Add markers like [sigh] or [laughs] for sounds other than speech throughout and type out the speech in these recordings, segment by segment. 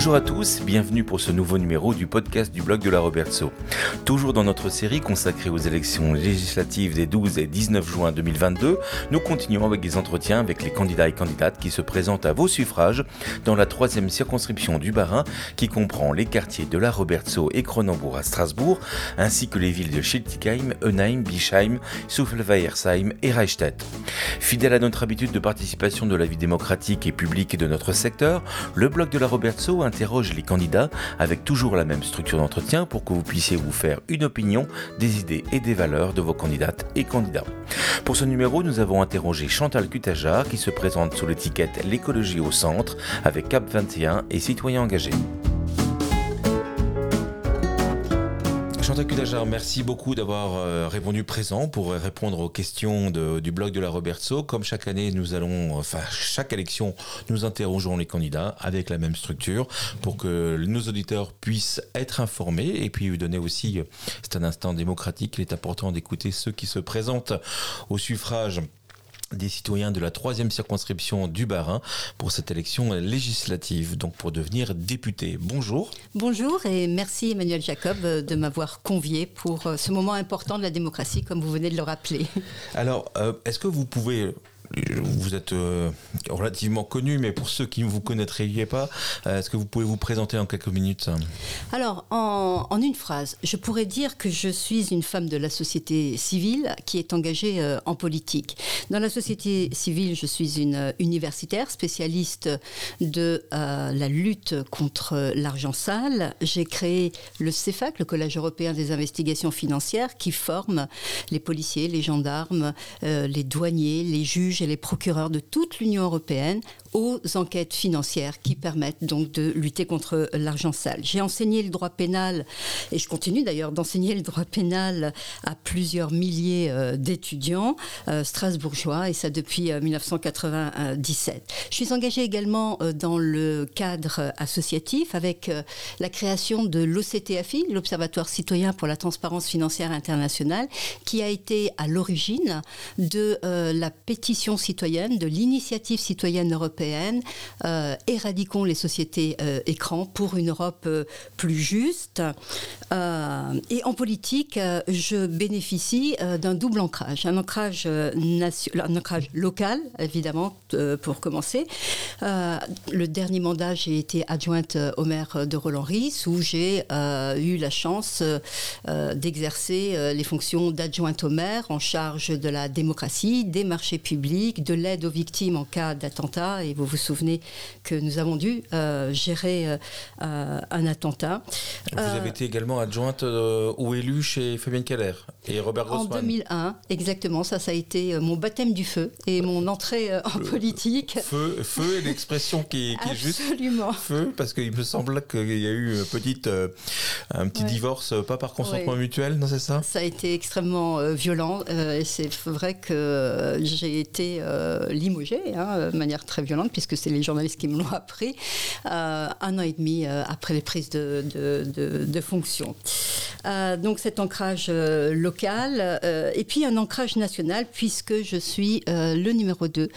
Bonjour à tous, bienvenue pour ce nouveau numéro du podcast du blog de la Robertso. Toujours dans notre série consacrée aux élections législatives des 12 et 19 juin 2022, nous continuons avec des entretiens avec les candidats et candidates qui se présentent à vos suffrages dans la troisième circonscription du Bas-Rhin qui comprend les quartiers de la Robertso et Cronenbourg à Strasbourg, ainsi que les villes de Schiltigheim, Eunheim, Bischheim, Souffleweiersheim et Reichstätt. Fidèle à notre habitude de participation de la vie démocratique et publique de notre secteur, le blog de la Robertso interroge les candidats avec toujours la même structure d'entretien pour que vous puissiez vous faire une opinion des idées et des valeurs de vos candidates et candidats. Pour ce numéro, nous avons interrogé Chantal Cutajar qui se présente sous l'étiquette L'écologie au centre avec CAP 21 et citoyens engagés. Merci beaucoup d'avoir euh, répondu présent pour répondre aux questions du blog de la Robertso. Comme chaque année, nous allons, enfin chaque élection, nous interrogeons les candidats avec la même structure pour que nos auditeurs puissent être informés et puis donner aussi, c'est un instant démocratique, il est important d'écouter ceux qui se présentent au suffrage des citoyens de la troisième circonscription du Bas-Rhin pour cette élection législative, donc pour devenir député. Bonjour. Bonjour et merci Emmanuel Jacob euh, de m'avoir convié pour euh, ce moment important de la démocratie, comme vous venez de le rappeler. Alors, euh, est-ce que vous pouvez vous êtes euh, relativement connu, mais pour ceux qui ne vous connaîtraient pas, euh, est-ce que vous pouvez vous présenter en quelques minutes Alors, en, une phrase, je pourrais dire que je suis une femme de la société civile qui est engagée euh, en politique. Dans la société civile, je suis une universitaire spécialiste de la lutte contre l'argent sale. J'ai créé le CEFAC, le Collège européen des investigations financières, qui forme les policiers, les gendarmes, les douaniers, les juges et les procureurs de toute l'Union européenne aux enquêtes financières qui permettent donc de lutter contre l'argent sale. J'ai enseigné le droit pénal et je continue d'ailleurs d'enseigner le droit pénal à plusieurs milliers euh, d'étudiants euh, strasbourgeois et ça depuis 1997. Euh, je suis engagée également dans le cadre associatif avec la création de l'OCTFI, l'Observatoire citoyen pour la transparence financière internationale, qui a été à l'origine de la pétition citoyenne, de l'initiative citoyenne européenne euh, éradiquons les sociétés euh, écrans pour une Europe euh, plus juste. et en politique, je bénéficie d'un double ancrage. Un ancrage, un ancrage local, évidemment, pour commencer. le dernier mandat, j'ai été adjointe au maire de Roland-Ris, où j'ai eu la chance d'exercer les fonctions d'adjointe au maire en charge de la démocratie, des marchés publics, de l'aide aux victimes en cas d'attentat vous vous souvenez que nous avons dû euh, gérer euh, euh, un attentat. Vous avez été également adjointe ou élue chez Fabienne Keller et Robert Grossman. En 2001, exactement. Ça, ça a été mon baptême du feu et mon entrée en politique. Feu, feu est l'expression qui, qui, est juste. Absolument. Feu, parce qu'il me semble qu'il y a eu une petite, un petit divorce, pas par consentement mutuel, non, c'est ça? Ça a été extrêmement violent. et c'est vrai que j'ai été limogée hein, de manière très violente puisque c'est les journalistes qui me l'ont appris, euh, un an et demi euh, après les prises de, fonction. Euh, donc cet ancrage local et puis un ancrage national puisque je suis le numéro 2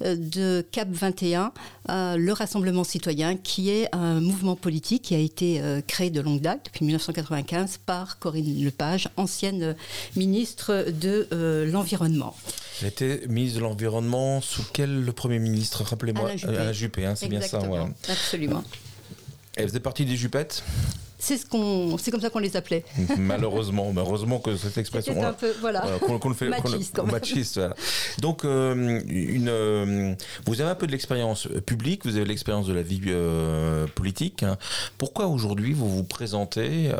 de CAP 21, le Rassemblement citoyen, qui est un mouvement politique qui a été créé de longue date, depuis 1995, par Corinne Lepage, ancienne ministre de l'Environnement. Elle était ministre de l'Environnement sous quel le Premier ministre Rappelez-moi. À la Juppé, hein, c'est bien ça. Absolument. Elle faisait partie des Juppettes? C'est ce qu'on, c'est comme ça qu'on les appelait. [laughs] Malheureusement, heureusement que cette expression, un peu, voilà, qu'on, le fait, machiste, machiste Donc, euh, une, euh, vous avez un peu de l'expérience publique, vous avez l'expérience de la vie euh, politique. Hein. Pourquoi aujourd'hui vous vous présentez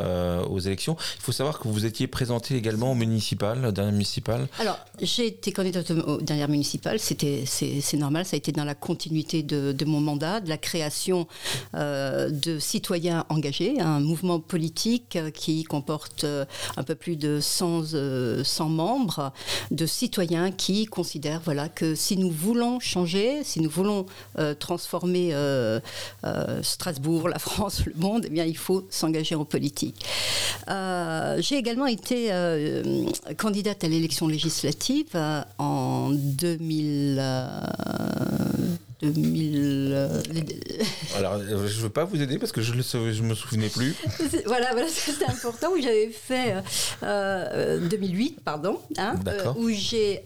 aux élections? Il faut savoir que vous étiez présenté également au municipal, dernière municipal. Alors, j'ai été candidate aux dernières municipales. C'était, c'est, normal. Ça a été dans la continuité de, de mon mandat, de la création de citoyens engagés, un mouvement politique qui comporte euh, un peu plus de 100, 100 euh, membres, de citoyens qui considèrent voilà, que si nous voulons changer, si nous voulons euh, transformer Strasbourg, la France, le monde, eh bien, il faut s'engager en politique. J'ai également été candidate à l'élection législative en 2000. 2000. [laughs] Alors, je ne veux pas vous aider parce que je ne me souvenais plus. voilà, voilà [laughs] c'était important où j'avais fait 2008, pardon, hein, où j'ai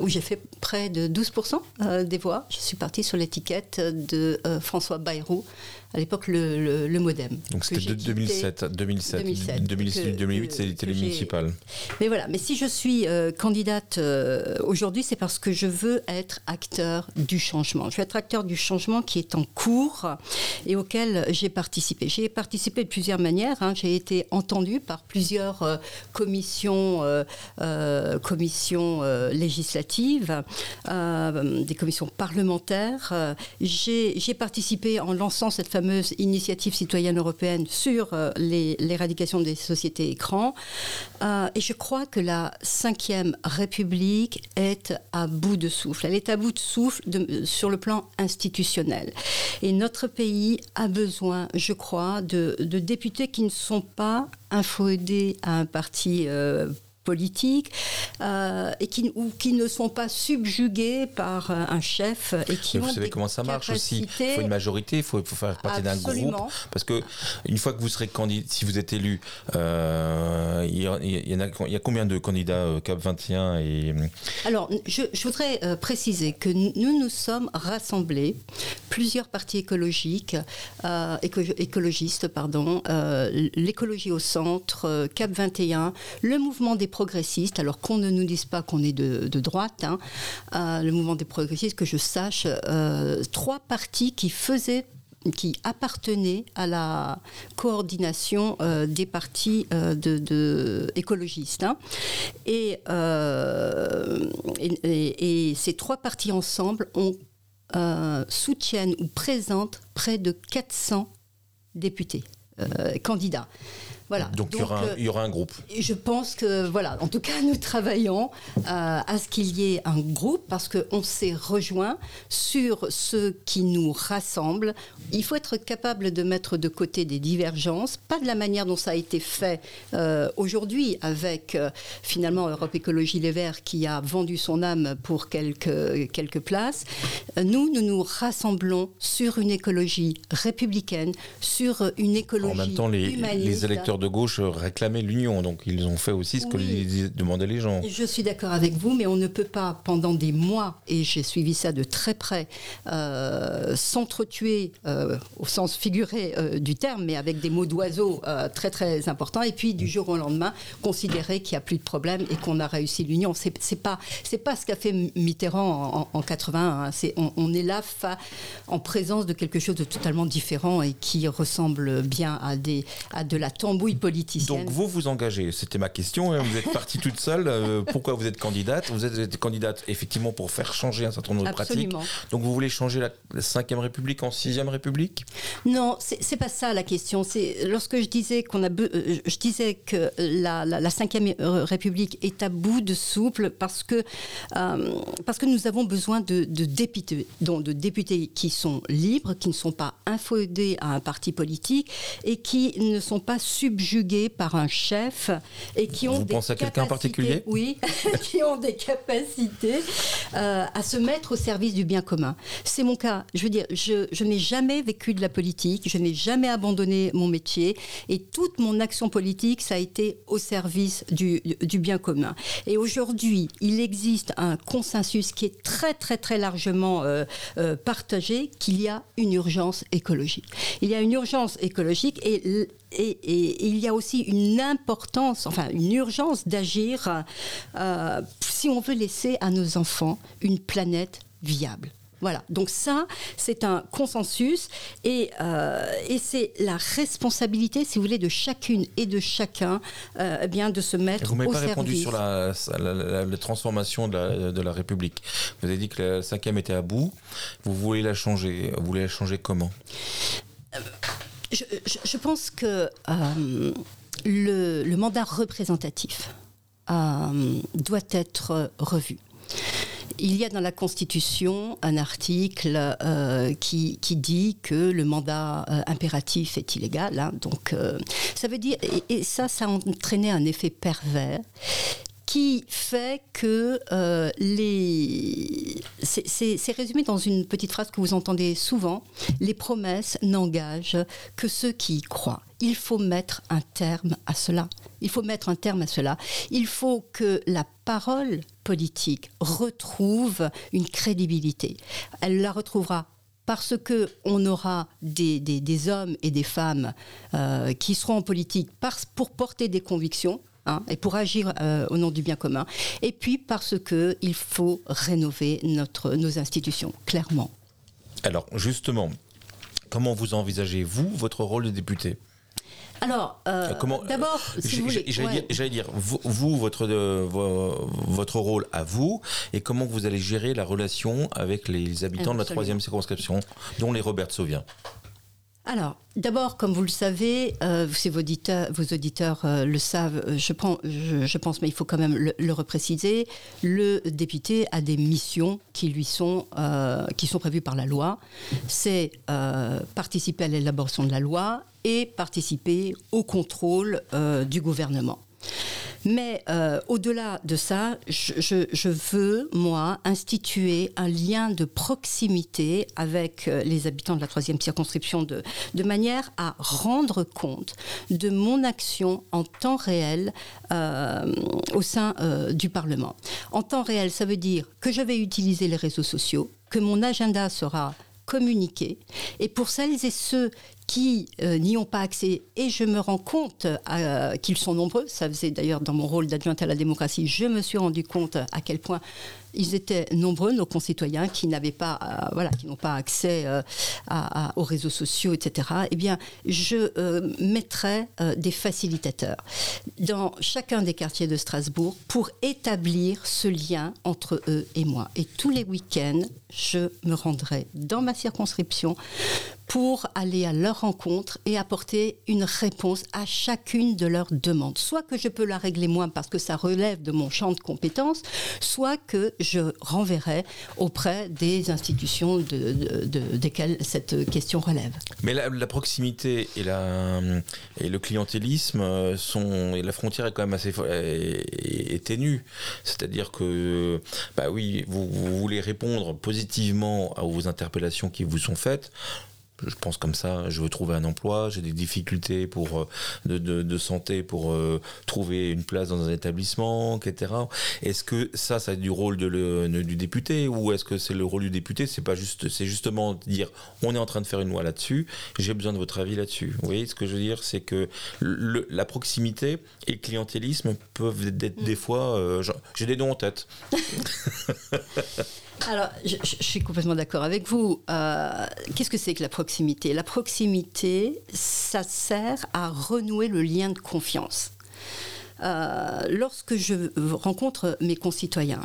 où j'ai fait près de 12% des voix. Je suis partie sur l'étiquette de François Bayrou à l'époque le, le, modem. Donc c'était 2007, 2007, 2007, 2008, 2008 c'était les municipales. Mais voilà, mais si je suis euh, candidate euh, aujourd'hui, c'est parce que je veux être acteur du changement. Je veux être acteur du changement qui est en cours et auquel j'ai participé. J'ai participé de plusieurs manières. Hein. J'ai été entendue par plusieurs euh, commissions, commissions législatives, des commissions parlementaires. J'ai participé en lançant cette fameuse initiative citoyenne européenne sur euh, l'éradication des sociétés écrans. Euh, et je crois que la cinquième République est à bout de souffle. Elle est à bout de souffle sur le plan institutionnel. Et notre pays a besoin, je crois, de, députés qui ne sont pas infodés à un parti euh, politiques euh, et qui, ou qui ne sont pas subjugués par euh, un chef et qui vous savez comment ça marche aussi. Il faut une majorité, il faut, faire partie d'un groupe. Parce que une fois que vous serez candidat, si vous êtes élu, euh, il, y a, il, y a, combien de candidats CAP 21 et... Alors, je, voudrais préciser que nous nous sommes rassemblés, plusieurs partis écologiques, écologistes, pardon, l'écologie au centre, CAP 21, le mouvement des alors qu'on ne nous dise pas qu'on est de, droite, hein, euh, le mouvement des progressistes, que je sache, euh, trois partis qui faisaient qui appartenaient à la coordination euh, des partis de, écologistes. Hein. Et, ces trois partis ensemble soutiennent ou présentent près de 400 députés, candidats. Donc, il, y aura un, il, y aura un, groupe. Je pense que, voilà, en tout cas, nous travaillons euh, à ce qu'il y ait un groupe parce qu'on s'est rejoint sur ce qui nous rassemble. Il faut être capable de mettre de côté des divergences, pas de la manière dont ça a été fait euh, aujourd'hui avec euh, finalement Europe Écologie Les Verts qui a vendu son âme pour quelques, quelques places. Nous, nous nous rassemblons sur une écologie républicaine, sur une écologie. En même temps, les, les électeurs de gauche réclamaient l'union, donc ils ont fait aussi ce que demandaient les gens. Je suis d'accord avec vous, mais on ne peut pas pendant des mois, et j'ai suivi ça de très près, euh, s'entretuer euh, au sens figuré euh, du terme, mais avec des mots d'oiseau très très importants, et puis du jour au lendemain considérer qu'il n'y a plus de problème et qu'on a réussi l'union. C'est, pas pas ce qu'a fait Mitterrand en, en 81. Hein. C'est, on, est là en présence de quelque chose de totalement différent et qui ressemble bien à des à de la tambouille donc vous vous engagez, c'était ma question, hein. vous êtes partie toute seule. Euh, pourquoi vous êtes candidate? Vous êtes candidate effectivement pour faire changer un certain nombre de pratiques. Donc vous voulez changer la, 5 République en 6 République? Non, c'est pas ça la question. C'est lorsque je disais qu'on a, euh, je disais que la, la, 5 République est à bout de souple parce que euh, parce que nous avons besoin de, de députés, donc de députés qui sont libres, qui ne sont pas infodés à un parti politique et qui ne sont pas sub subjugués par un chef et qui ont Vous pensez à quelqu'un en particulier Oui, [laughs] qui ont des capacités euh, à se mettre au service du bien commun. C'est mon cas. Je veux dire, je, je n'ai jamais vécu de la politique, je n'ai jamais abandonné mon métier et toute mon action politique, ça a été au service du, du bien commun. Et aujourd'hui, il existe un consensus qui est très très très largement euh, euh, partagé qu'il y a une urgence écologique. Il y a une urgence écologique et et, il y a aussi une importance, enfin une urgence d'agir euh, si on veut laisser à nos enfants une planète viable. Voilà, donc ça, c'est un consensus et, euh, et c'est la responsabilité, si vous voulez, de chacune et de chacun euh, eh bien, de se mettre au service. Vous m'avez pas répondu sur la, la, transformation de la, de la, République. Vous avez dit que la cinquième était à bout. Vous voulez la changer. Vous voulez la changer comment? Je, pense que euh, le, mandat représentatif euh, doit être revu. Il y a dans la Constitution un article euh, qui, dit que le mandat impératif est illégal. Hein. donc, ça veut dire, et, ça, ça a entraîné un effet pervers qui fait que les... C'est résumé dans une petite phrase que vous entendez souvent. Les promesses n'engagent que ceux qui y croient. Il faut mettre un terme à cela. Il faut mettre un terme à cela. Il faut que la parole politique retrouve une crédibilité. Elle la retrouvera parce que on aura des, des, hommes et des femmes euh, qui seront en politique pour porter des convictions. Hein, et pour agir euh, au nom du bien commun, et puis parce qu'il faut rénover notre, nos institutions, clairement. Alors justement, comment vous envisagez, vous, votre rôle de député? Alors, euh, d'abord, si j'allais dire, vous, votre, votre rôle à vous, et comment vous allez gérer la relation avec les habitants de la troisième circonscription, dont les Robert Sauvien alors, d'abord, comme vous le savez, euh, vos auditeurs, euh, le savent, euh, je, je, pense, mais il faut quand même le, repréciser, le député a des missions qui lui sont, qui sont prévues par la loi. C'est participer à l'élaboration de la loi et participer au contrôle du gouvernement. Mais euh, au-delà de ça, je, veux, moi, instituer un lien de proximité avec euh, les habitants de la troisième circonscription de, manière à rendre compte de mon action en temps réel euh, au sein du Parlement. En temps réel, ça veut dire que je vais utiliser les réseaux sociaux, que mon agenda sera communiqué. Et pour celles et ceux qui euh, n'y ont pas accès, et je me rends compte euh, qu'ils sont nombreux, ça faisait d'ailleurs dans mon rôle d'adjointe à la démocratie, je me suis rendu compte à quel point ils étaient nombreux, nos concitoyens, qui n'avaient pas, euh, voilà, qui n'ont pas accès aux réseaux sociaux, etc. Eh bien, je mettrai des facilitateurs dans chacun des quartiers de Strasbourg pour établir ce lien entre eux et moi. Et tous les week-ends, je me rendrai dans ma circonscription pour aller à leur rencontre et apporter une réponse à chacune de leurs demandes. Soit que je peux la régler moi parce que ça relève de mon champ de compétences, soit que je renverrai auprès des institutions de, desquelles cette question relève. Mais la, proximité et, la, et le clientélisme sont et la frontière est quand même assez est, ténue. C'est-à-dire que bah oui, vous, vous voulez répondre positivement aux interpellations qui vous sont faites je pense comme ça, je veux trouver un emploi, j'ai des difficultés pour, euh, de, de, santé pour euh, trouver une place dans un établissement, etc. Est-ce que ça, ça a du rôle de le, du député ou est-ce que c'est le rôle du député? C'est pas juste, c'est justement dire on est en train de faire une loi là-dessus, j'ai besoin de votre avis là-dessus. Vous voyez ce que je veux dire? C'est que le, la proximité et le clientélisme peuvent être des fois. Euh, j'ai des noms en tête. [laughs] Alors, je, suis complètement d'accord avec vous. Euh, qu'est-ce que c'est que la proximité? La proximité, ça sert à renouer le lien de confiance. Euh, lorsque je rencontre mes concitoyens,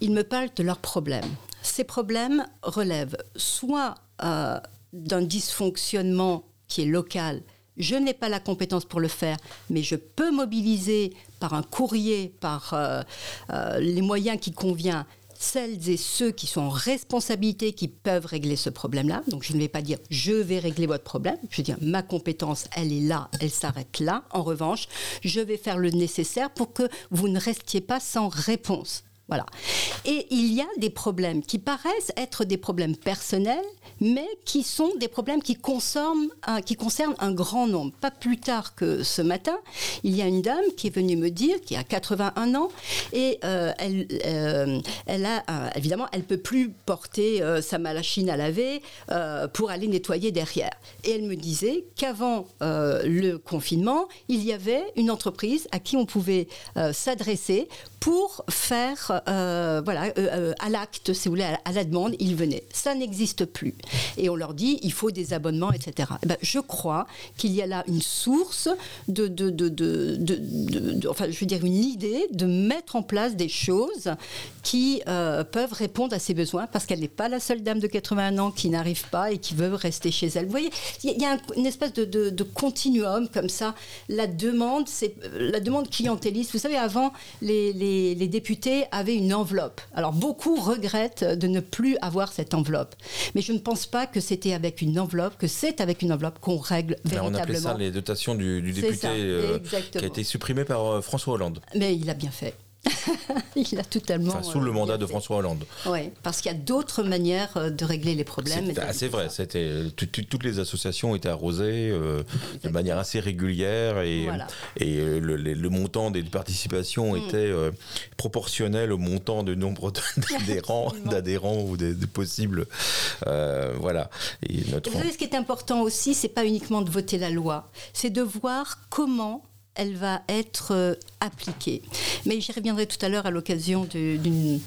ils me parlent de leurs problèmes. Ces problèmes relèvent soit euh, d'un dysfonctionnement qui est local, je n'ai pas la compétence pour le faire, mais je peux mobiliser par un courrier, par les moyens qui conviennent, celles et ceux qui sont en responsabilité qui peuvent régler ce problème-là. Donc je ne vais pas dire je vais régler votre problème, je vais dire ma compétence, elle est là, elle s'arrête là. En revanche, je vais faire le nécessaire pour que vous ne restiez pas sans réponse. Et il y a des problèmes qui paraissent être des problèmes personnels, mais qui sont des problèmes qui concernent, un, qui concernent un grand nombre. Pas plus tard que ce matin, il y a une dame qui est venue me dire, qui a 81 ans, et euh, elle, euh, a, euh, évidemment, elle peut plus porter sa machine à laver pour aller nettoyer derrière. Et elle me disait qu'avant le confinement, il y avait une entreprise à qui on pouvait s'adresser pour faire, euh, voilà, euh, euh, à l'acte, si vous voulez, à, la demande, ils venaient. Ça n'existe plus. Et on leur dit, il faut des abonnements, etc. Eh ben, je crois qu'il y a là une source de, de, de, de, enfin, je veux dire, une idée de mettre en place des choses qui peuvent répondre à ces besoins, parce qu'elle n'est pas la seule dame de 81 ans qui n'arrive pas et qui veut rester chez elle. Vous voyez, il y a une espèce de, continuum comme ça. La demande, c'est la demande clientéliste. Vous savez, avant, les, députés avaient une enveloppe. Alors beaucoup regrettent de ne plus avoir cette enveloppe. Mais je ne pense pas que c'était avec une enveloppe, que c'est avec une enveloppe qu'on règle véritablement. On appelait ça les dotations du, député euh, qui a été supprimé par euh, François Hollande. Mais il a bien fait. [laughs] il a totalement. Enfin, sous le euh, mandat de. François Hollande. Oui, parce qu'il y a d'autres manières euh, de régler les problèmes. C'est vrai, c'était tout- toutes les associations étaient arrosées euh, de manière assez régulière et, Voilà. et euh, le, le- le montant des participations Mm. était euh, proportionnel au montant du nombre [laughs] d'adhérents, ou de, de possibles. euh, voilà. Et vous savez, ce qui est important aussi, c'est pas uniquement de voter la loi, c'est de voir comment elle va être euh, appliquée. Mais j'y reviendrai tout à l'heure à l'occasion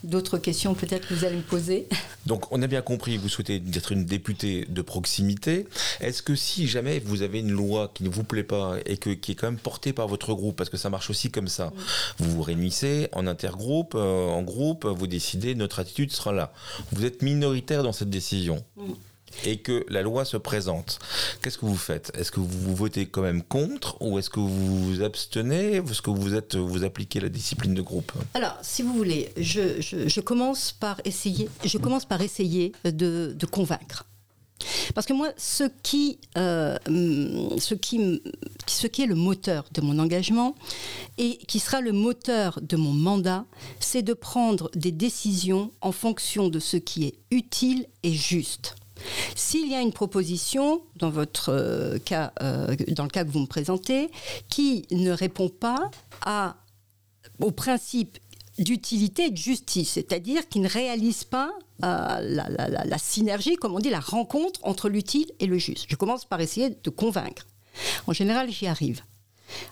d'autres questions peut-être que vous allez me poser. [laughs] Donc, on a bien compris, vous souhaitez être une députée de proximité. Est-ce que si jamais vous avez une loi qui ne vous plaît pas et que, qui est quand même portée par votre groupe, parce que ça marche aussi comme ça, vous vous réunissez en intergroupe, euh, en groupe, vous décidez, notre attitude sera là. Vous êtes minoritaire dans cette décision. Et que la loi se présente. Qu'est-ce que vous faites? Est-ce que vous votez quand même contre ou est-ce que vous vous abstenez? Est-ce que vous êtes vous appliquez la discipline de groupe? Alors, si vous voulez, je, commence par essayer, je commence par essayer de, convaincre. Parce que moi, euh, ce qui est le moteur de mon engagement et qui sera le moteur de mon mandat, c'est de prendre des décisions en fonction de ce qui est utile et juste. S'il y a une proposition, dans votre euh, cas, euh, dans le cas que vous me présentez, qui ne répond pas au principe d'utilité et de justice, c'est-à-dire qui ne réalise pas euh, la- la synergie, comme on dit, la rencontre entre l'utile et le juste. Je commence par essayer de convaincre. En général, j'y arrive.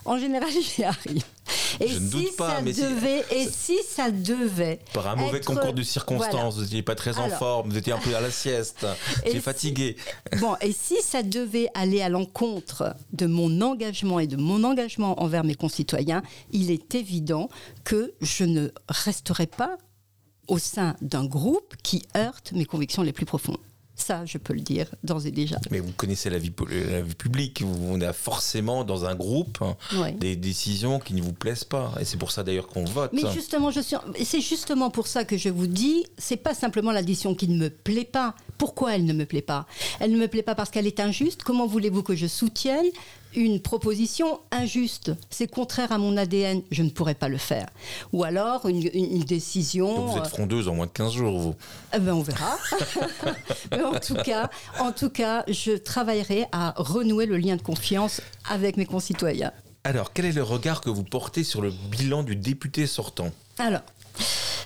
En général, [laughs] j'y arrive. Et Je ne si doute pas, ça mais devait, et si ça devait Par un mauvais être- concours de voilà. circonstances, vous n'étiez pas très en Alors. forme, vous étiez un peu à la [laughs] sieste, vous étiez si- fatigué. Bon, et si ça devait aller à l'encontre de mon engagement et de mon engagement envers mes concitoyens, il est évident que je ne resterai pas au sein d'un groupe qui heurte mes convictions les plus profondes. Ça, je peux le dire d'ores et déjà. Mais vous connaissez la vie, la publique, vous- on a forcément dans un groupe Ouais. des décisions qui ne vous plaisent pas. Et c'est pour ça d'ailleurs qu'on vote. Mais justement, je suis, et c'est justement pour ça que je vous dis, c'est pas simplement l'addition qui ne me plaît pas. Pourquoi elle ne me plaît pas? Elle ne me plaît pas parce qu'elle est injuste. Comment voulez-vous que je soutienne une proposition injuste C'est contraire à mon ADN. Je ne pourrais pas le faire. Ou alors une, une- une décision. Donc vous êtes euh, frondeuse en moins de 15 jours, vous. eh ben, on verra. [laughs] Mais en tout cas, en tout cas, je travaillerai à renouer le lien de confiance avec mes concitoyens. Alors, quel est le regard que vous portez sur le bilan du député sortant? Alors,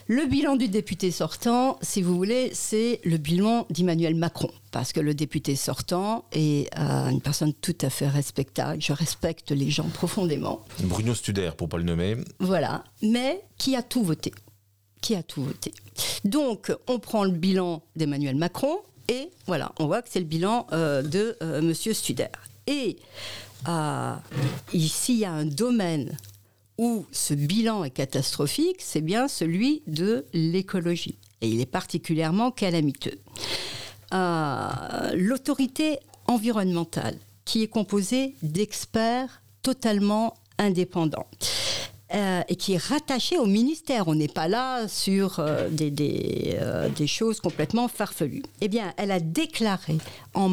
le bilan du député sortant, si vous voulez, c'est le bilan d'Emmanuel Macron. Parce que le député sortant est euh, une personne tout à fait respectable. Je respecte les gens profondément. Bruno Studer, pour pas le nommer. Voilà. Mais qui a tout voté? Qui a tout voté? Donc, on prend le bilan d'Emmanuel Macron et voilà, on voit que c'est le bilan euh, de euh, Monsieur Studer. Et euh, ici, il y a un domaine où ce bilan est catastrophique, c'est bien celui de l'écologie. Et il est particulièrement calamiteux. Euh, L'autorité environnementale, qui est composée d'experts totalement indépendants. Euh, et qui est rattachée au ministère. On n'est pas là sur euh, euh, des choses complètement farfelues. Eh bien, elle a déclaré en,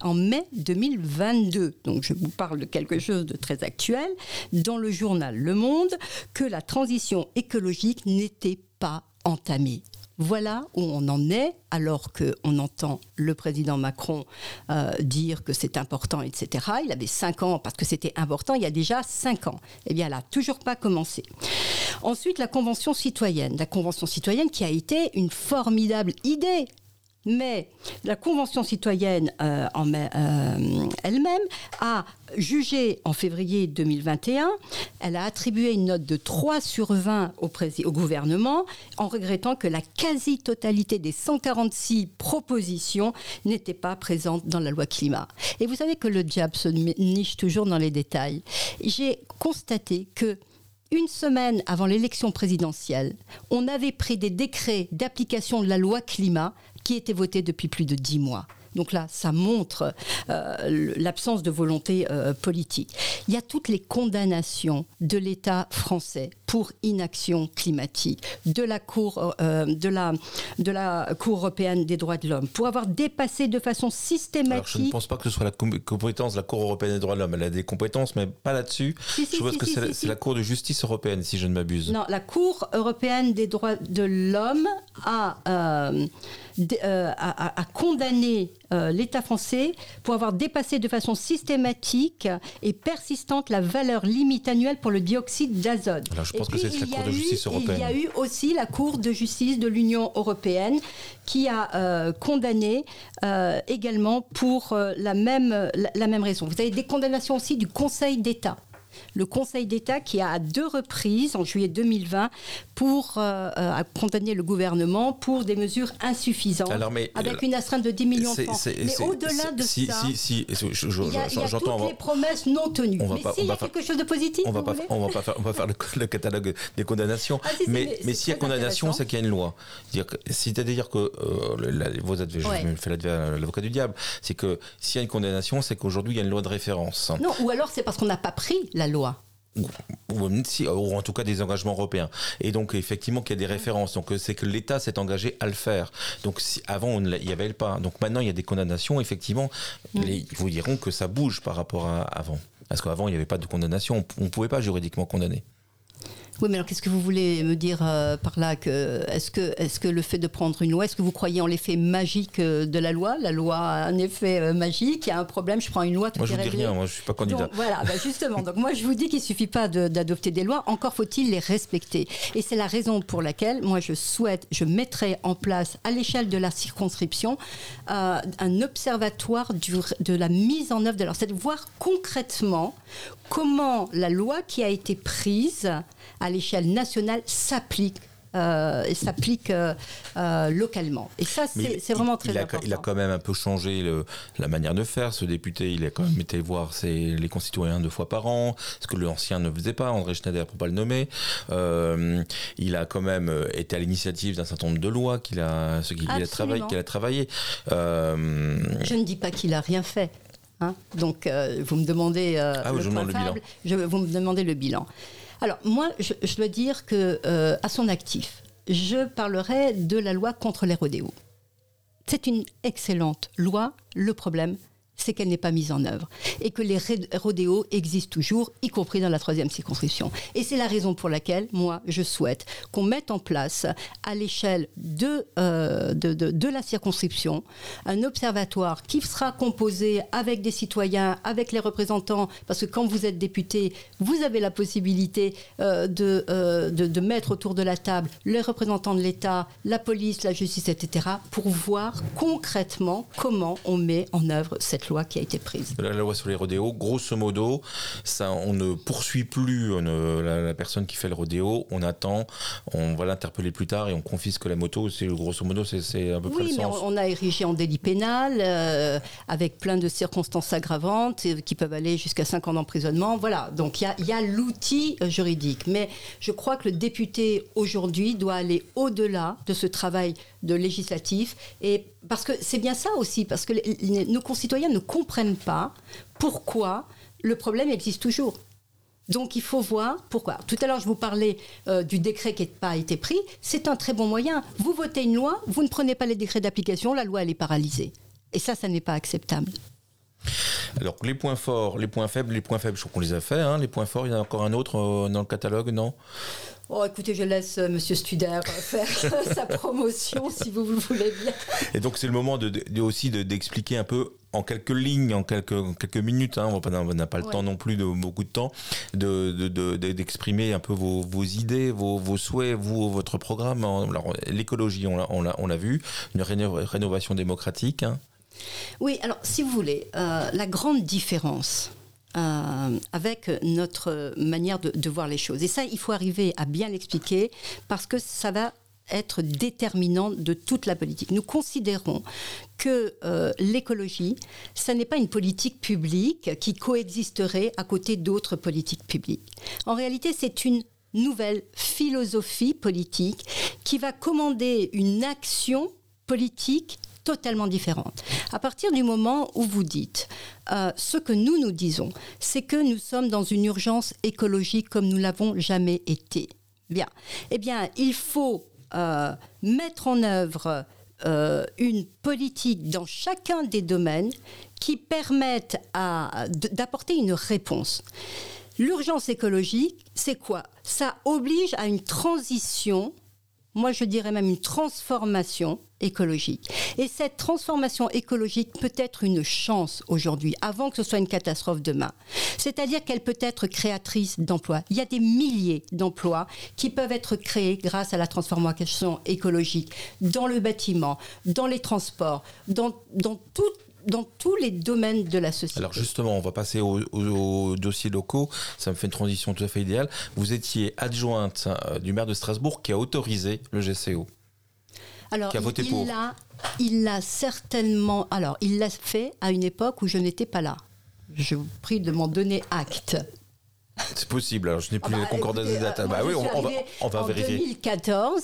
en mai 2022, donc je vous parle de quelque chose de très actuel, dans le journal Le Monde, que la transition écologique n'était pas entamée. Voilà où on en est, alors qu'on entend le président Macron euh, dire que c'est important, etc. Il avait cinq ans parce que c'était important, il y a déjà cinq ans. Eh bien, elle n'a toujours pas commencé. Ensuite, la Convention citoyenne. La Convention citoyenne qui a été une formidable idée. Mais la Convention citoyenne euh, euh, elle-même a jugé en février 2021, elle a attribué une note de 3 sur 20 au, prési- au gouvernement en regrettant que la quasi-totalité des 146 propositions n'étaient pas présentes dans la loi climat. Et vous savez que le diable se niche toujours dans les détails. J'ai constaté que une semaine avant l'élection présidentielle, on avait pris des décrets d'application de la loi climat qui étaient votés depuis plus de dix mois. Donc là, ça montre euh, l'absence de volonté euh, politique. Il y a toutes les condamnations de l'État français pour inaction climatique de la Cour, euh, de la, de la Cour européenne des droits de l'homme, pour avoir dépassé de façon systématique. Alors je ne pense pas que ce soit la compétence de la Cour européenne des droits de l'homme. Elle a des compétences, mais pas là-dessus. je pense que c'est la, Cour de justice européenne, si je ne m'abuse. Non, la Cour européenne des droits de l'homme a, euh, euh, a, condamné l'État français pour avoir dépassé de façon systématique et persistante la valeur limite annuelle pour le dioxyde d'azote. Alors je pense que c'est la Cour de justice européenne. Il y a eu aussi la Cour de justice de l'Union européenne qui a euh, condamné euh, également pour euh, la, même, la même raison. Vous avez des condamnations aussi du Conseil d'État le Conseil d'État qui a à deux reprises, en juillet 2020, pour euh, euh, condamner le gouvernement pour des mesures insuffisantes, avec une astreinte de 10 millions de francs. Mais au-delà de si, ça, si, si, il y a, toutes les promesses non tenues. mais s'il y a quelque chose de positif, on va pas, on va pas faire, on va faire le, catalogue des condamnations. Ah, mais mais s'il y a condamnation, c'est qu'il y a une loi. C'est-à-dire que euh, je me fais l'avocat du diable, c'est que s'il y a une condamnation, c'est qu'aujourd'hui il y a une loi de référence. Non, ou alors c'est parce qu'on n'a pas pris la loi ou, en tout cas des engagements européens. Et donc effectivement qu'il y a des références. Donc c'est que l'État s'est engagé à le faire. Donc si, avant il n'y avait pas. Donc maintenant il y a des condamnations. Effectivement, mm. ils vous diront que ça bouge par rapport à avant. Parce qu'avant il n'y avait pas de condamnation. On ne pouvait pas juridiquement condamner. Oui, mais alors qu'est-ce que vous voulez me dire euh, par là que est-ce que est-ce que le fait de prendre une loi, est-ce que vous croyez en l'effet magique euh, de la loi? La loi a un effet euh, magique, il y a un problème, je prends une loi, tout moi, je vous dis rien, moi je suis pas candidat. voilà, bah, justement. donc moi je vous dis qu'il suffit pas d'adopter des lois, encore faut-il les respecter. Et c'est la raison pour laquelle moi je souhaite, je mettrai en place à l'échelle de la circonscription un observatoire de la mise en œuvre de leur, c'est de voir concrètement comment la loi qui a été prise à l'échelle nationale s'applique euh, s'applique euh, euh, localement. Et ça, c'est vraiment très important. il a quand même un peu changé la manière de faire. Ce député, il a quand même été voir les concitoyens deux fois par an, ce que l'ancien ne faisait pas, André Schneider, pour pas le nommer. il a quand même été à l'initiative d'un certain nombre de lois qu'il a, ce qu'il a travaillé. Qu'il a travaillé. Je ne dis pas qu'il a rien fait. Hein. Donc, vous me demandez ah, le, je bilan. Je, vous me demandez le bilan. Alors moi, je, dois dire que euh, à son actif, je parlerai de la loi contre les rodéos. C'est une excellente loi. Le problème, c'est qu'elle n'est pas mise en œuvre et que les rodéos existent toujours, y compris dans la troisième circonscription. Et c'est la raison pour laquelle, moi, je souhaite qu'on mette en place, à l'échelle de, euh, de, de, la circonscription, un observatoire qui sera composé avec des citoyens, avec les représentants, parce que quand vous êtes député, vous avez la possibilité euh, de, euh, de, de mettre autour de la table les représentants de l'État, la police, la justice, etc., pour voir concrètement comment on met en œuvre cette loi qui a été prise. La loi sur les rodéos, grosso modo, ça, on ne poursuit plus la, personne qui fait le rodéo, on attend, on va l'interpeller plus tard et on confisque la moto. C'est grosso modo, c'est un peu près oui, mais On, a érigé en délit pénal euh, avec plein de circonstances aggravantes euh, qui peuvent aller jusqu'à 5 ans d'emprisonnement. Voilà, donc il y a, l'outil euh, juridique. Mais je crois que le député aujourd'hui doit aller au-delà de ce travail de législatif et parce que c'est bien ça aussi, parce que nos concitoyens ne comprennent pas pourquoi le problème existe toujours. Donc il faut voir pourquoi. Tout à l'heure, je vous parlais euh, du décret qui n'a pas été pris. C'est un très bon moyen. Vous votez une loi, vous ne prenez pas les décrets d'application, la loi, elle est paralysée. Et ça, ça n'est pas acceptable. Alors, les points forts, les points faibles, les points faibles, je crois qu'on les a fait. Hein. Les points forts, il y en a encore un autre euh, dans le catalogue, non? Oh, écoutez, je laisse M. Euh, Monsieur Studer faire [laughs] sa promotion, si vous, vous voulez bien. Et donc, c'est le moment de, aussi d'expliquer un peu en quelques lignes, en quelques, quelques minutes, hein, on n'a pas le temps non plus de beaucoup de temps, d'exprimer de, un peu vos, vos idées, vos, vos, souhaits, vous, votre programme. L'écologie, on l'a vu, une rénovation démocratique. Hein. Oui, alors si vous voulez, euh, la grande différence euh, avec notre manière de, voir les choses. Et ça, il faut arriver à bien l'expliquer parce que ça va être déterminant de toute la politique. Nous considérons que euh, l'écologie, ça n'est pas une politique publique qui coexisterait à côté d'autres politiques publiques. En réalité, c'est une nouvelle philosophie politique qui va commander une action politique totalement différente. À partir du moment où vous dites euh, ce que nous nous disons, c'est que nous sommes dans une urgence écologique comme nous l'avons jamais été. Bien. Eh bien, il faut euh, mettre en œuvre euh, une politique dans chacun des domaines qui de- d'apporter une réponse. L'urgence écologique, c'est quoi? Ça oblige à une transition, moi je dirais même une transformation écologique. Et cette transformation écologique peut être une chance aujourd'hui, avant que ce soit une catastrophe demain. C'est-à-dire qu'elle peut être créatrice d'emplois. Il y a des milliers d'emplois qui peuvent être créés grâce à la transformation écologique dans le bâtiment, dans les transports, dans, dans tout- dans tous les domaines de la société. Alors justement, on va passer aux, aux- dossiers locaux. Ça me fait une transition tout à fait idéale. Vous étiez adjointe euh, du maire de Strasbourg qui a autorisé le GCO. Alors, qui a voté il pour. l'a- il l'a certainement. Alors, il l'a fait à une époque où je n'étais pas là. Je vous prie de m'en donner acte. C'est possible. Alors je n'ai Ah plus bah, les concordats écoutez, des dates. euh, bah oui, on, va, on va en vérifier. 2014.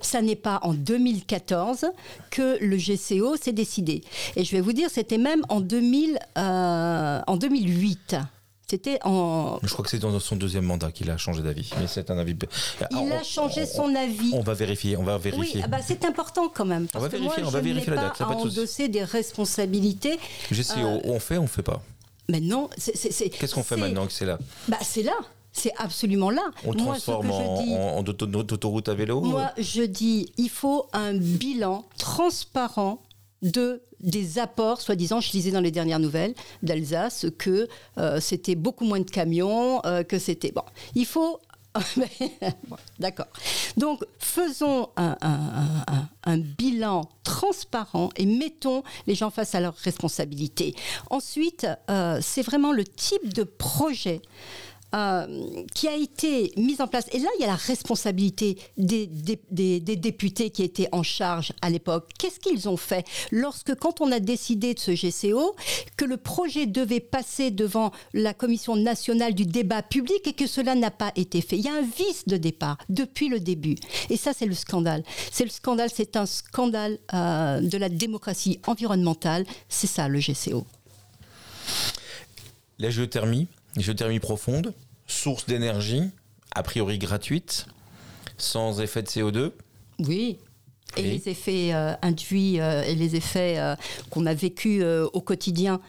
Ça n'est pas en 2014 que le GCO s'est décidé. Et je vais vous dire, c'était même en, 2000, euh, en 2008. C'était en. Je crois que c'est dans son deuxième mandat qu'il a changé d'avis. Mais c'est un avis. Il Alors, a on- changé on- son avis. On va vérifier. On va Oui, vérifier. ah bah, c'est important quand même. Parce va que vérifier, moi, on va vérifier la pas date, pas de souci. endosser des responsabilités. GCO, Euh, on fait, on fait pas. Mais non, Qu'est-ce qu'on fait maintenant que c'est là Bah, c'est là. C'est absolument là. On ce que transforme en, je dis, en- en auto- autoroute à vélo moi, je dis, il faut un bilan transparent de des apports, soi-disant, je lisais dans les dernières nouvelles d'Alsace que euh, c'était beaucoup moins de camions, euh, que c'était bon. Il faut [laughs] D'accord. Donc, faisons un bilan transparent et mettons les gens face à leurs responsabilités. Ensuite, euh, c'est vraiment le type de projet euh, qui a été mise en place. Et là, il y a la responsabilité des, députés qui étaient en charge à l'époque. Qu'est-ce qu'ils ont fait lorsque, quand on a décidé de ce GCO, que le projet devait passer devant la Commission nationale du débat public et que cela n'a pas été fait? Il y a un vice de départ depuis le début. Et ça, c'est le scandale. C'est le scandale, c'est un scandale euh, de la démocratie environnementale. C'est ça, le GCO. La géothermie, géothermie profonde, source d'énergie, a priori gratuite, sans effet de CO2. Oui. Et, Et les effets euh, induits euh, et les effets euh, qu'on a vécus euh, au quotidien.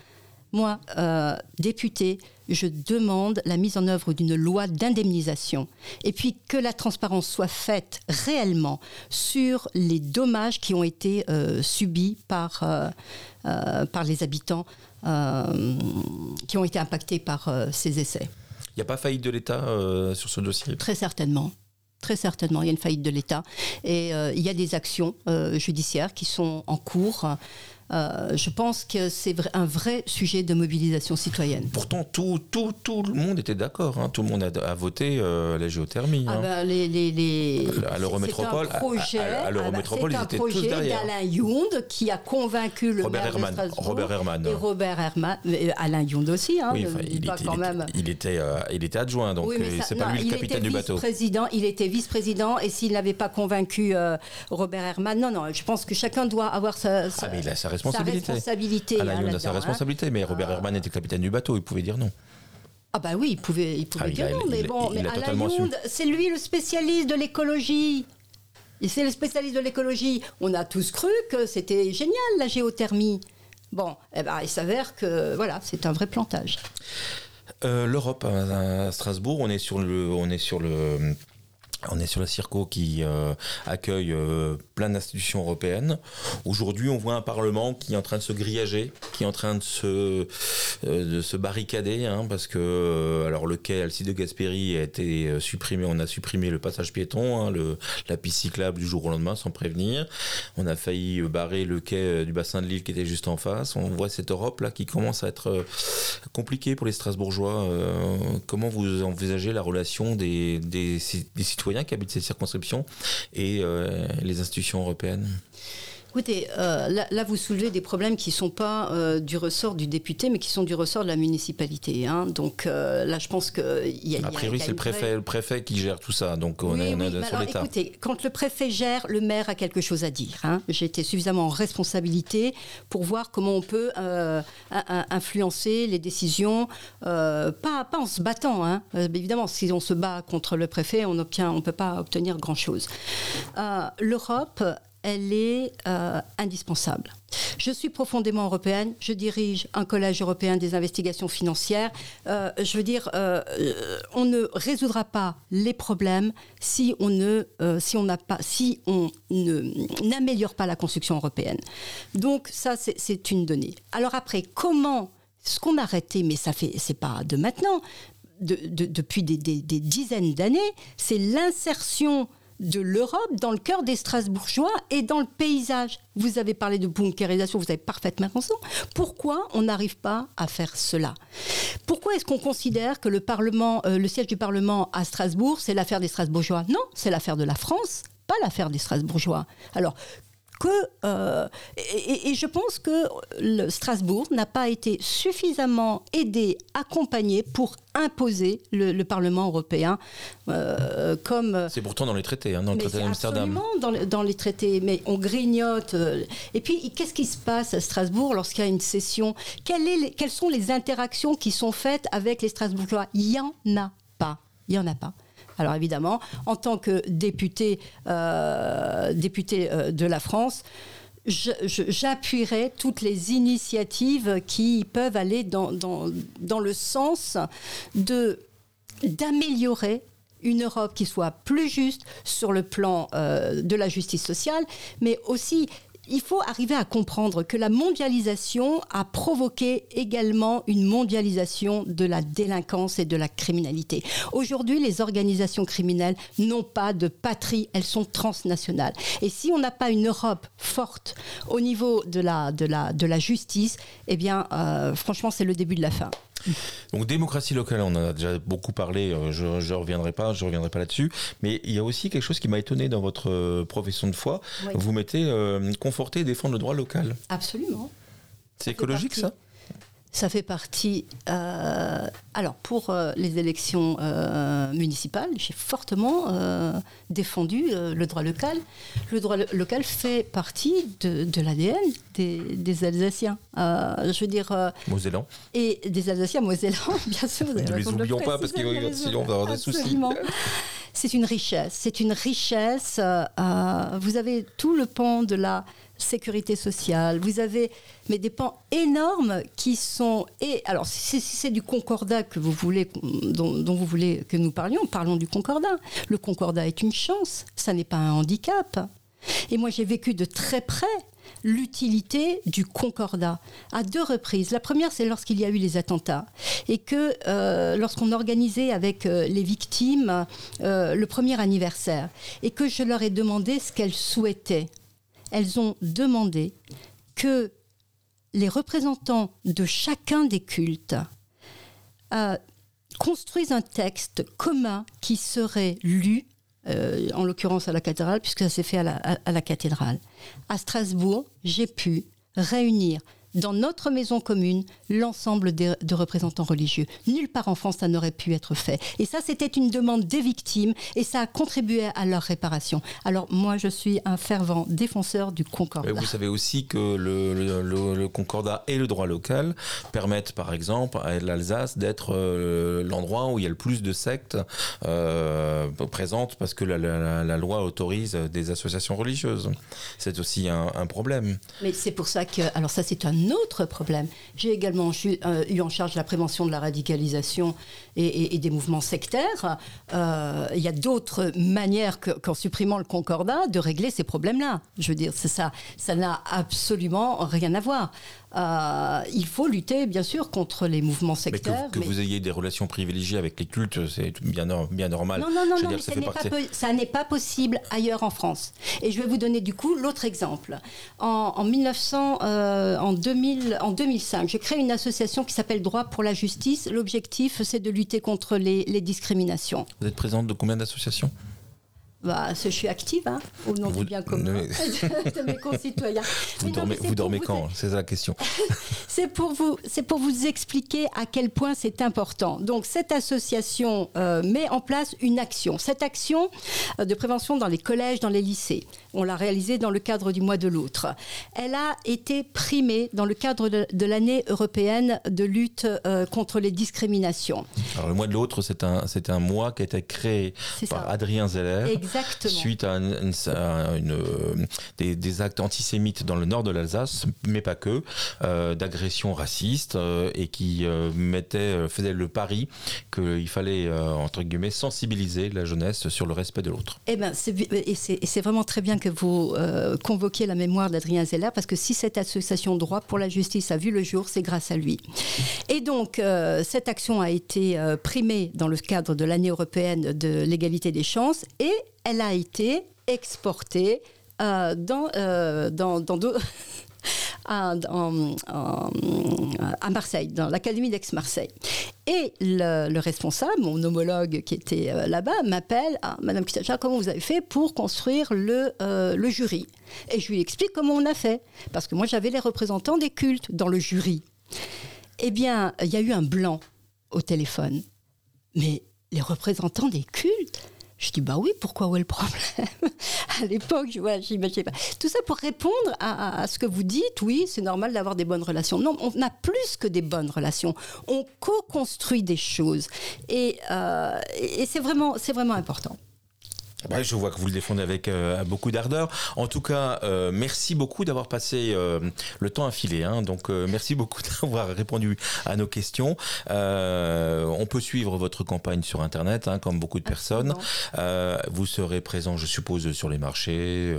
Moi, euh, député, je demande la mise en œuvre d'une loi d'indemnisation et puis que la transparence soit faite réellement sur les dommages qui ont été euh, subis par, euh, euh, par les habitants euh, qui ont été impactés par euh, ces essais. Il n'y a pas faillite de l'État euh, sur ce dossier? Très certainement. Très certainement, il y a une faillite de l'État et euh, il y a des actions euh, judiciaires qui sont en cours. Euh, je pense que c'est un vrai sujet de mobilisation citoyenne. Pourtant, tout, tout, tout le monde était d'accord. hein. Tout le monde a, a voté euh, la géothermie. Ah hein. les, les, les... À l'Eurométropole, c'est un projet, à- à- à l'Eurométropole, c'est ils un étaient tous projet d'Alain Yound qui a convaincu le Robert maire Herman. de Strasbourg. Robert Herman. Et Robert Herman. euh, Alain Yound aussi, hein, Oui, enfin, il, était, quand il était- même. il était, euh, il était adjoint, donc Oui, euh, c'est pas non, lui le il capitaine était du bateau. vice-président, il était vice-président, et s'il n'avait pas convaincu Robert Herman, non, non, je pense que chacun doit avoir sa, sa- Ah, mais il a sa responsabilité. Responsabilité, Alain hein, Youn a sa là-dedans, hein. responsabilité, mais Robert Herman était capitaine du bateau, il pouvait dire non. Ah bah oui, il pouvait, il pouvait Ah, il dire a- non, mais il- bon, mais Alain c'est lui le spécialiste de l'écologie. C'est le spécialiste de l'écologie. On a tous cru que c'était génial la géothermie. Bon, eh ben, il s'avère que voilà, c'est un vrai plantage. Euh, L'Europe à, à Strasbourg, on est sur le, on est sur le, on est sur la Circo qui euh, accueille euh, plein d'institutions européennes. Aujourd'hui, on voit un Parlement qui est en train de se grillager, qui est en train de se, euh, barricader, hein, parce que alors le quai Alcide de Gasperi a été supprimé. On a supprimé le passage piéton, hein, la piste cyclable du jour au lendemain sans prévenir. On a failli barrer le quai du bassin de Lille qui était juste en face. On voit cette Europe là qui commence à être compliquée pour les Strasbourgeois. Comment vous envisagez la relation des citoyens qui habitent ces circonscriptions et euh, les institutions européennes Écoutez, euh, là, vous soulevez des problèmes qui ne sont pas euh, du ressort du député, mais qui sont du ressort de la municipalité. Hein. Donc euh, là, je pense qu'il y a. A priori, c'est le préfet, le préfet qui gère tout ça. Donc on est, sur l'État. Écoutez, quand le préfet gère, le maire a quelque chose à dire. Hein. J'ai été suffisamment en responsabilité pour voir comment on peut influencer les décisions, pas, pas en se battant. Hein. évidemment, si on se bat contre le préfet, on ne on peut pas obtenir grand-chose. L'Europe elle est euh, indispensable. Je suis profondément européenne, je dirige un collège européen des investigations financières. Euh, je veux dire, euh, on ne résoudra pas les problèmes si on ne, si on n'améliore pas la construction européenne. Donc ça, c'est une donnée. Alors après, comment ce qu'on a arrêté, mais ça fait, c'est pas de maintenant, depuis des dizaines d'années, c'est l'insertion de l'Europe dans le cœur des Strasbourgeois et dans le paysage. Vous avez parlé de bunkérisation, vous avez parfaitement raison. Pourquoi on n'arrive pas à faire cela? Pourquoi est-ce qu'on considère que le euh, le siège du Parlement à Strasbourg, c'est l'affaire des Strasbourgeois? Non, c'est l'affaire de la France pas l'affaire des Strasbourgeois. Alors, que, euh, et, je pense que le Strasbourg n'a pas été suffisamment aidé, accompagné pour imposer le, Parlement européen euh, comme. C'est pourtant dans les traités, hein, dans le traité d'Amsterdam. Dans, dans les traités, mais on grignote. Euh, et puis, qu'est-ce qui se passe à Strasbourg lorsqu'il y a une session? Est Quelles sont les interactions qui sont faites avec les Strasbourgeois? Il n'y en a pas. Il n'y en a pas. Alors évidemment, en tant que député, euh, euh, de la France, j'appuierai toutes les initiatives qui peuvent aller dans, le sens d'améliorer une Europe qui soit plus juste sur le plan euh, de la justice sociale, mais aussi il faut arriver à comprendre que la mondialisation a provoqué également une mondialisation de la délinquance et de la criminalité. Aujourd'hui, les organisations criminelles n'ont pas de patrie, elles sont transnationales. Et si on n'a pas une Europe forte au niveau de la, de la, de la justice, eh bien, euh, franchement, c'est le début de la fin. Donc démocratie locale, on en a déjà beaucoup parlé, euh, je ne reviendrai pas, je reviendrai pas là-dessus, mais il y a aussi quelque chose qui m'a étonné dans votre euh, profession de foi, vous mettez euh, conforter et défendre le droit local. Absolument. C'est écologique ça? Ça fait partie. Euh, alors, pour euh, les élections euh, municipales, j'ai fortement défendu le droit local. Le droit local fait partie de, l'ADN des, Alsaciens. je veux dire. Mosellan. Et des Alsaciens mosellans, [laughs] bien sûr. Ne les oublions pas parce que sinon on va avoir des soucis. C'est une richesse. C'est une richesse. vous avez tout le pan de la sécurité sociale, vous avez mais des pans énormes qui sont et alors si c'est du concordat que vous voulez dont, vous voulez que nous parlions, parlons du concordat. Le concordat est une chance, ça n'est pas un handicap. Et moi j'ai vécu de très près l'utilité du concordat à deux reprises. La première, c'est lorsqu'il y a eu les attentats et que euh, lorsqu'on organisait avec euh, les victimes euh, le premier anniversaire et que je leur ai demandé ce qu'elles souhaitaient elles ont demandé que les représentants de chacun des cultes euh, construisent un texte commun qui serait lu, euh, en l'occurrence à la cathédrale, puisque ça s'est fait à la cathédrale. À Strasbourg, j'ai pu réunir dans notre maison commune l'ensemble de représentants religieux. Nulle part en France ça n'aurait pu être fait. Et ça, c'était une demande des victimes et ça a contribué à leur réparation. Alors moi, je suis un fervent défenseur du concordat. vous savez aussi que le, concordat et le droit local permettent, par exemple, à l'Alsace d'être euh, l'endroit où il y a le plus de sectes euh, présentes parce que la, loi autorise des associations religieuses. C'est aussi un, un problème. Mais c'est pour ça que, alors ça c'est un autre problème. J'ai également euh, eu en charge la prévention de la radicalisation et, des mouvements sectaires. Euh, il y a d'autres manières qu'en supprimant le concordat de régler ces problèmes-là. Je veux dire, c'est ça, ça n'a absolument rien à voir. Euh, il faut lutter, bien sûr, contre les mouvements sectaires. que, vous ayez des relations privilégiées avec les cultes, c'est bien, bien normal. Non, non, non, non ça n'est pas, possible ailleurs en France. Et je vais vous donner du coup l'autre exemple. En, 1900, en, 2000, en 2005, j'ai créé une association qui s'appelle Droit pour la justice. L'objectif, c'est de lutter contre les, les discriminations. Vous êtes présente de combien d'associations? Bah, Je suis active, hein, au nom du bien commun [laughs] de, mes concitoyens. Vous dormez, vous dormez quand C'est ça la question. [laughs] c'est pour, vous, pour vous expliquer à quel point c'est important. Donc, cette association euh, met en place une action. Cette action euh, de prévention dans les collèges, dans les lycées, on l'a réalisée dans le cadre du mois de l'autre. Elle a été primée dans le cadre de, l'année européenne de lutte euh, contre les discriminations. Alors, le mois de l'autre, c'est un, un mois qui a été créé par Adrien Zeller. Exactement. Suite à, une, des, actes antisémites dans le nord de l'Alsace, mais pas que, euh, d'agressions racistes euh, et qui euh, mettait, faisait le pari qu'il fallait, entre guillemets, sensibiliser la jeunesse sur le respect de l'autre. Eh ben, et c'est vraiment très bien que vous convoquiez la mémoire d'Adrien Zeller, parce que si cette association droit pour la justice a vu le jour, c'est grâce à lui. Et donc, cette action a été primée dans le cadre de l'année européenne de l'égalité des chances et elle a été exportée euh, dans, euh, dans [laughs] à, Marseille, dans l'Académie d'Aix-Marseille. Et le, responsable, mon homologue qui était euh, là-bas, m'appelle ah, Madame Kitacha, comment vous avez fait pour construire le, le jury? Et je lui explique comment on a fait. Parce que moi, j'avais les représentants des cultes dans le jury. Eh bien, il y a eu un blanc au téléphone. Mais les représentants des cultes je dis bah oui, pourquoi où est le problème [laughs] À l'époque, je vois, j'imaginais pas. Tout ça pour répondre à, ce que vous dites. Oui, c'est normal d'avoir des bonnes relations. Non, on a plus que des bonnes relations. On co-construit des choses, et, euh, et c'est vraiment, c'est vraiment important. Bah, je vois que vous le défendez avec euh, beaucoup d'ardeur. En tout cas, euh, merci beaucoup d'avoir passé euh, le temps à filer. Hein. Donc, merci beaucoup [laughs] d'avoir répondu à nos questions. on peut suivre votre campagne sur Internet, hein, comme beaucoup de personnes. vous serez présent, je suppose, sur les marchés.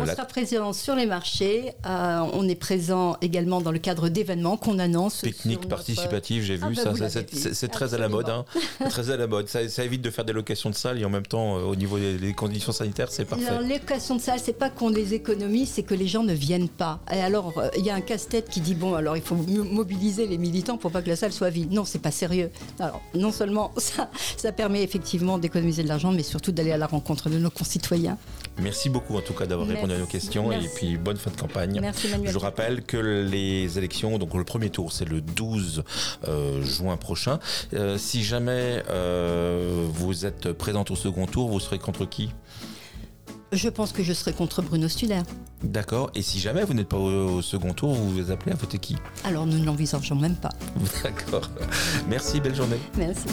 on sera présent sur les marchés. on est présent également dans le cadre d'événements qu'on annonce. Technique participative, j'ai vu ah, bah, ça. c'est très à la mode. Hein. très à la mode. Ça, ça, évite de faire des locations de salles et en même temps, au niveau des les conditions sanitaires, c'est parfait. Les locations de salles, c'est pas qu'on les économise, c'est que les gens ne viennent pas. Et alors, euh, il y a un casse-tête qui dit bon, alors il faut mobiliser les militants pour pas que la salle soit vide. Non, c'est pas sérieux. Alors, non seulement [laughs] ça, ça permet effectivement d'économiser de l'argent, mais surtout d'aller à la rencontre de nos concitoyens. Merci beaucoup en tout cas d'avoir répondu à nos questions et puis bonne fin de campagne. Merci Manuel. Je rappelle que les élections, donc le premier tour c'est le 12 euh, juin prochain. Euh, si jamais vous êtes présente au second tour, vous serez contre qui? Je pense que je serai contre Bruno Studer. D'accord. Et si jamais vous n'êtes pas au, second tour, vous vous appelez à voter qui? Alors nous ne l'envisageons même pas. [laughs] D'accord. Merci, belle journée. Merci.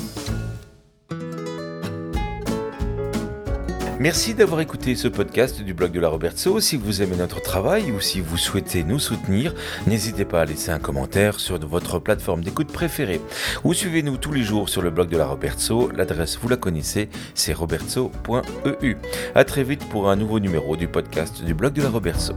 Merci d'avoir écouté ce podcast du blog de la Robertso. Si vous aimez notre travail ou si vous souhaitez nous soutenir, n'hésitez pas à laisser un commentaire sur votre plateforme d'écoute préférée. Ou suivez-nous tous les jours sur le blog de la Robertso. L'adresse, vous la connaissez, c'est robertso.eu. A très vite pour un nouveau numéro du podcast du blog de la Robertso.